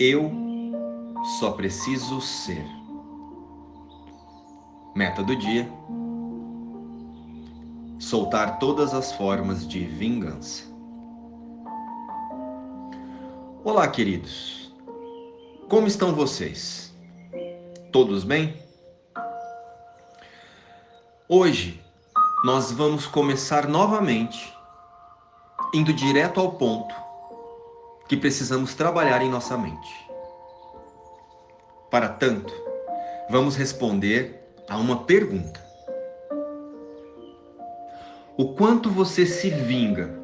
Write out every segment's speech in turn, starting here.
Eu só preciso ser. Meta do dia: soltar todas as formas de vingança. Olá, queridos. Como estão vocês? Todos bem? Hoje nós vamos começar novamente indo direto ao ponto que precisamos trabalhar em nossa mente. Para tanto, vamos responder a uma pergunta: O quanto você se vinga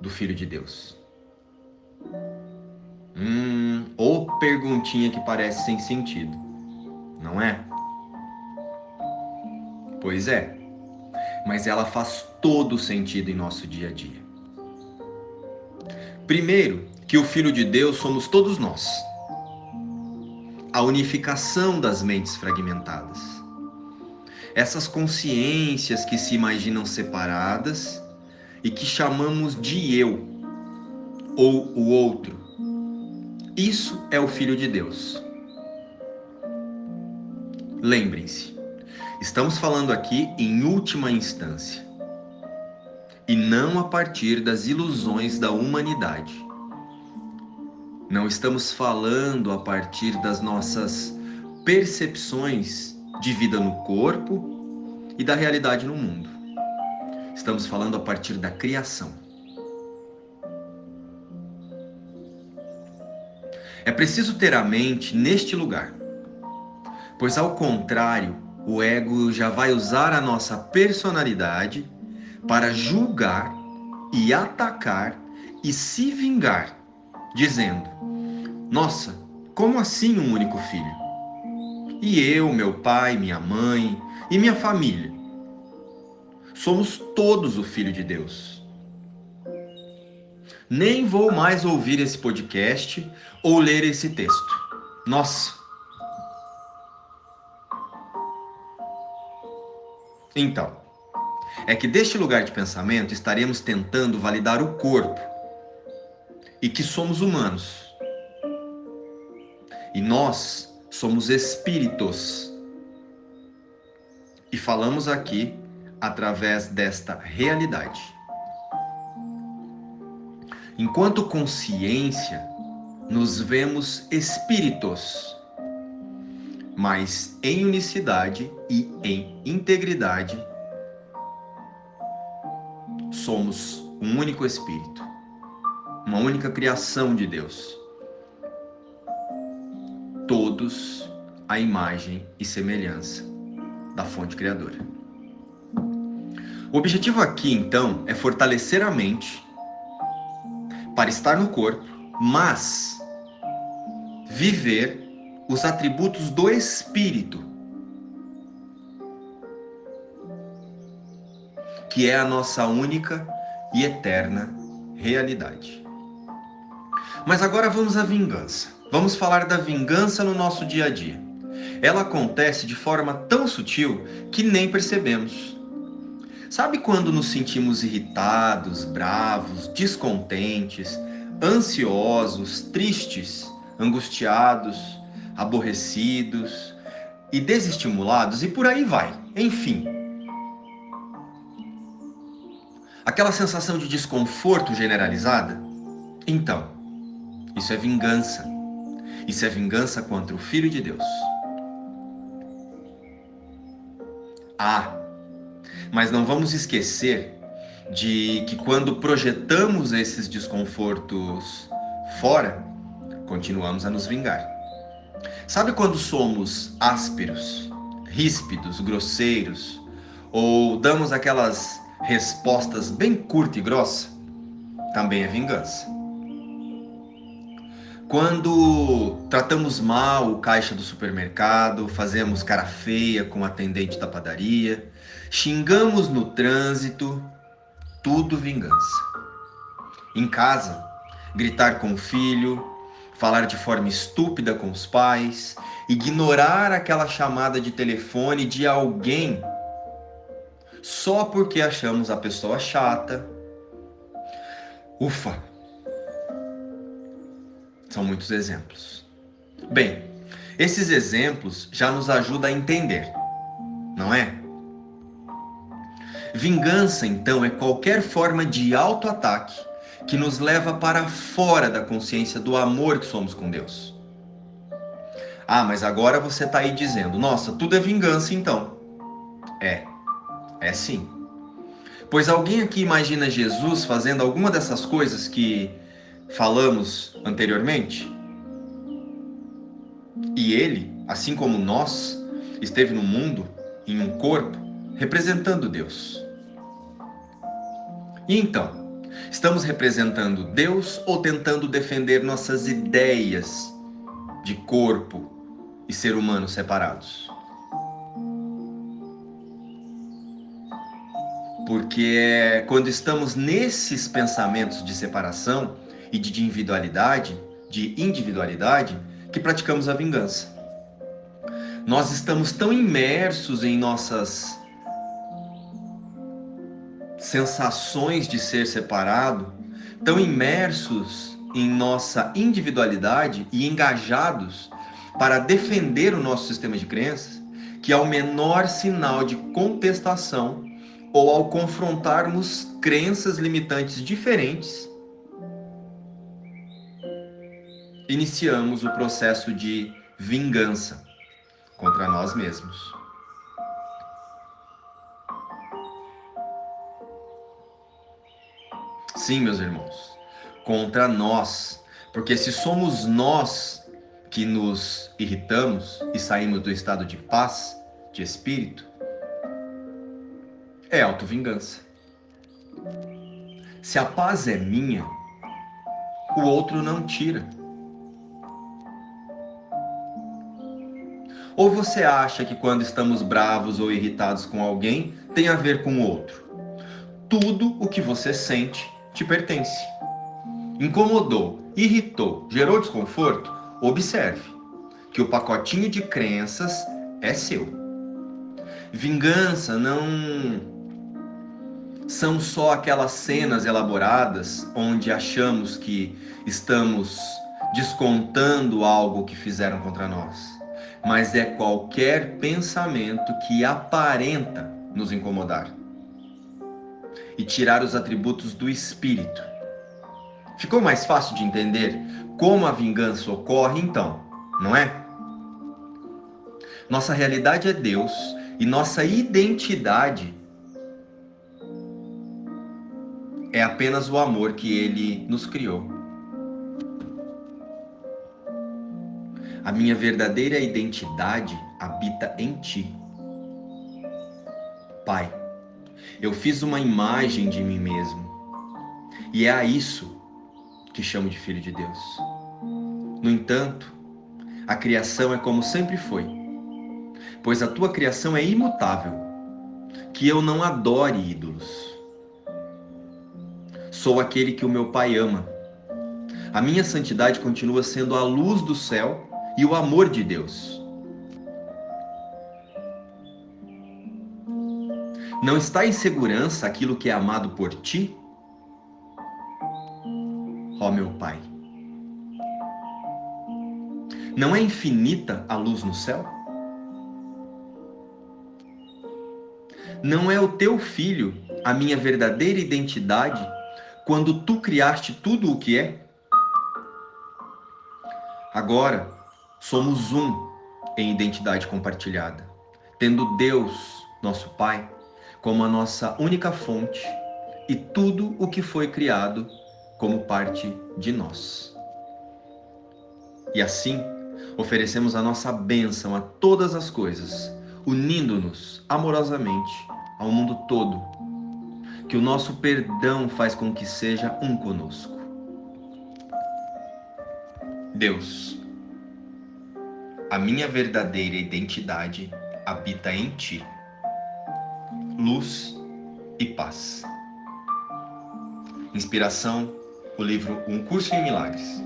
do Filho de Deus? Hum, ou perguntinha que parece sem sentido, não é? Pois é, mas ela faz todo sentido em nosso dia a dia. Primeiro, que o Filho de Deus somos todos nós. A unificação das mentes fragmentadas. Essas consciências que se imaginam separadas e que chamamos de eu ou o outro. Isso é o Filho de Deus. Lembrem-se, estamos falando aqui em última instância e não a partir das ilusões da humanidade. Não estamos falando a partir das nossas percepções de vida no corpo e da realidade no mundo. Estamos falando a partir da criação. É preciso ter a mente neste lugar, pois ao contrário, o ego já vai usar a nossa personalidade para julgar e atacar e se vingar, dizendo: Nossa, como assim um único filho? E eu, meu pai, minha mãe e minha família? Somos todos o Filho de Deus. Nem vou mais ouvir esse podcast ou ler esse texto. Nossa! Então, é que deste lugar de pensamento estaremos tentando validar o corpo e que somos humanos. E nós somos espíritos. E falamos aqui através desta realidade. Enquanto consciência, nos vemos espíritos, mas em unicidade e em integridade, somos um único espírito, uma única criação de Deus. Todos a imagem e semelhança da fonte criadora. O objetivo aqui, então, é fortalecer a mente para estar no corpo, mas viver os atributos do espírito, que é a nossa única e eterna realidade. Mas agora vamos à vingança. Vamos falar da vingança no nosso dia a dia. Ela acontece de forma tão sutil que nem percebemos. Sabe quando nos sentimos irritados, bravos, descontentes, ansiosos, tristes, angustiados, aborrecidos e desestimulados e por aí vai. Enfim. Aquela sensação de desconforto generalizada? Então, isso é vingança. Isso é vingança contra o Filho de Deus. Ah, mas não vamos esquecer de que quando projetamos esses desconfortos fora, continuamos a nos vingar. Sabe quando somos ásperos, ríspidos, grosseiros, ou damos aquelas respostas bem curta e grossa? Também é vingança. Quando tratamos mal o caixa do supermercado, fazemos cara feia com o atendente da padaria, xingamos no trânsito, tudo vingança. Em casa, gritar com o filho, falar de forma estúpida com os pais, ignorar aquela chamada de telefone de alguém só porque achamos a pessoa chata. Ufa! São muitos exemplos. Bem, esses exemplos já nos ajudam a entender, não é? Vingança, então, é qualquer forma de auto-ataque que nos leva para fora da consciência do amor que somos com Deus. Ah, mas agora você está aí dizendo: nossa, tudo é vingança então. É, é sim. Pois alguém aqui imagina Jesus fazendo alguma dessas coisas que falamos anteriormente? E ele, assim como nós, esteve no mundo, em um corpo, representando Deus. E então, estamos representando Deus ou tentando defender nossas ideias de corpo e ser humano separados? Porque é quando estamos nesses pensamentos de separação e de individualidade, de individualidade, que praticamos a vingança. Nós estamos tão imersos em nossas sensações de ser separado, tão imersos em nossa individualidade e engajados para defender o nosso sistema de crenças, que ao menor sinal de contestação ou ao confrontarmos crenças limitantes diferentes, iniciamos o processo de vingança contra nós mesmos. Sim, meus irmãos, contra nós, porque se somos nós que nos irritamos e saímos do estado de paz, de espírito, é autovingança. Se a paz é minha, o outro não tira. Ou você acha que quando estamos bravos ou irritados com alguém tem a ver com o outro? Tudo o que você sente te pertence. Incomodou, irritou, gerou desconforto? Observe que o pacotinho de crenças é seu. Vingança não são só aquelas cenas elaboradas onde achamos que estamos descontando algo que fizeram contra nós, mas é qualquer pensamento que aparenta nos incomodar e tirar os atributos do espírito. Ficou mais fácil de entender como a vingança ocorre então, não é? Nossa realidade é Deus e nossa identidade é apenas o amor que ele nos criou. A minha verdadeira identidade habita em ti. Pai, eu fiz uma imagem de mim mesmo. E é a isso que chamo de filho de Deus. No entanto, a criação é como sempre foi, pois a tua criação é imutável, que eu não adore ídolos Sou aquele que o meu Pai ama. A minha santidade continua sendo a luz do céu e o amor de Deus. Não está em segurança aquilo que é amado por ti? Ó meu Pai. Não é infinita a luz no céu? Não é o teu filho a minha verdadeira identidade quando tu criaste tudo o que é? Agora somos um em identidade compartilhada, tendo Deus, nosso Pai, como a nossa única fonte e tudo o que foi criado como parte de nós. E assim, oferecemos a nossa bênção a todas as coisas, unindo-nos amorosamente ao mundo todo que o nosso perdão faz com que seja um conosco. Deus, a minha verdadeira identidade habita em Ti, luz e paz. Inspiração, o livro Um Curso em Milagres